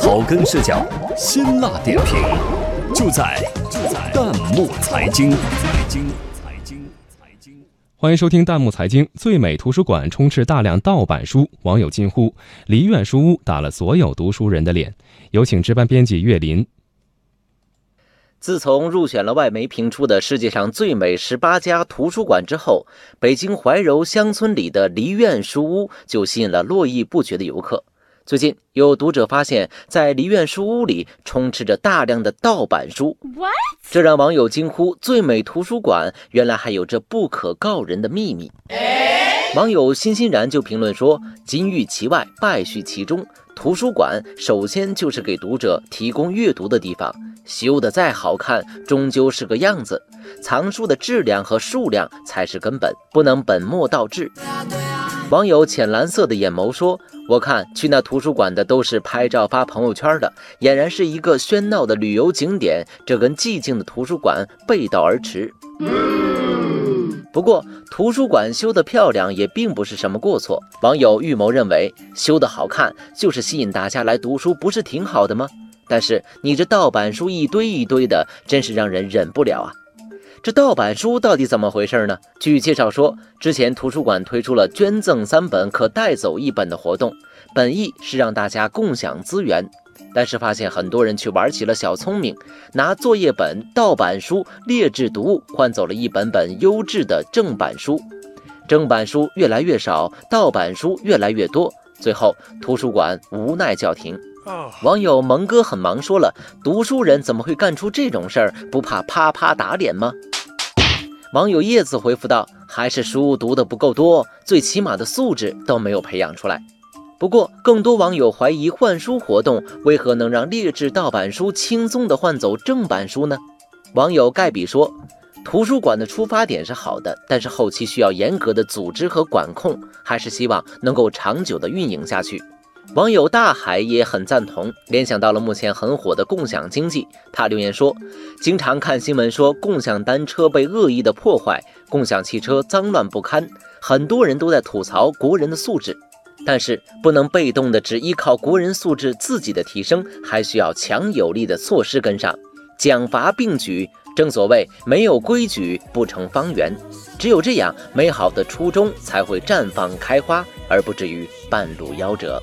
草根视角，辛辣点评，就在就在弹幕财经。财经财经财经，欢迎收听弹幕财经。最美图书馆充斥大量盗版书，网友惊呼：“梨苑书屋打了所有读书人的脸。”有请值班编辑岳林。自从入选了外媒评出的世界上最美十八家图书馆之后，北京怀柔乡村里的梨苑书屋就吸引了络绎不绝的游客。最近有读者发现，在梨苑书屋里充斥着大量的盗版书，这让网友惊呼：“最美图书馆原来还有这不可告人的秘密。”网友欣欣然就评论说：“金玉其外，败絮其中。图书馆首先就是给读者提供阅读的地方，修得再好看，终究是个样子。藏书的质量和数量才是根本，不能本末倒置。”网友浅蓝色的眼眸说：“我看去那图书馆的都是拍照发朋友圈的，俨然是一个喧闹的旅游景点，这跟寂静的图书馆背道而驰。”不过，图书馆修得漂亮也并不是什么过错。网友预谋认为，修得好看就是吸引大家来读书，不是挺好的吗？但是你这盗版书一堆一堆的，真是让人忍不了啊！这盗版书到底怎么回事呢？据介绍说，之前图书馆推出了捐赠三本可带走一本的活动，本意是让大家共享资源，但是发现很多人去玩起了小聪明，拿作业本、盗版书、劣质读物换走了一本本优质的正版书，正版书越来越少，盗版书越来越多，最后图书馆无奈叫停。网友蒙哥很忙说了：“读书人怎么会干出这种事儿？不怕啪啪打脸吗？”网友叶子回复道：“还是书读的不够多，最起码的素质都没有培养出来。”不过，更多网友怀疑换书活动为何能让劣质盗版书轻松地换走正版书呢？网友盖比说：“图书馆的出发点是好的，但是后期需要严格的组织和管控，还是希望能够长久的运营下去。”网友大海也很赞同，联想到了目前很火的共享经济。他留言说：“经常看新闻说共享单车被恶意的破坏，共享汽车脏乱不堪，很多人都在吐槽国人的素质。但是不能被动的只依靠国人素质自己的提升，还需要强有力的措施跟上，奖罚并举。正所谓没有规矩不成方圆，只有这样，美好的初衷才会绽放开花，而不至于半路夭折。”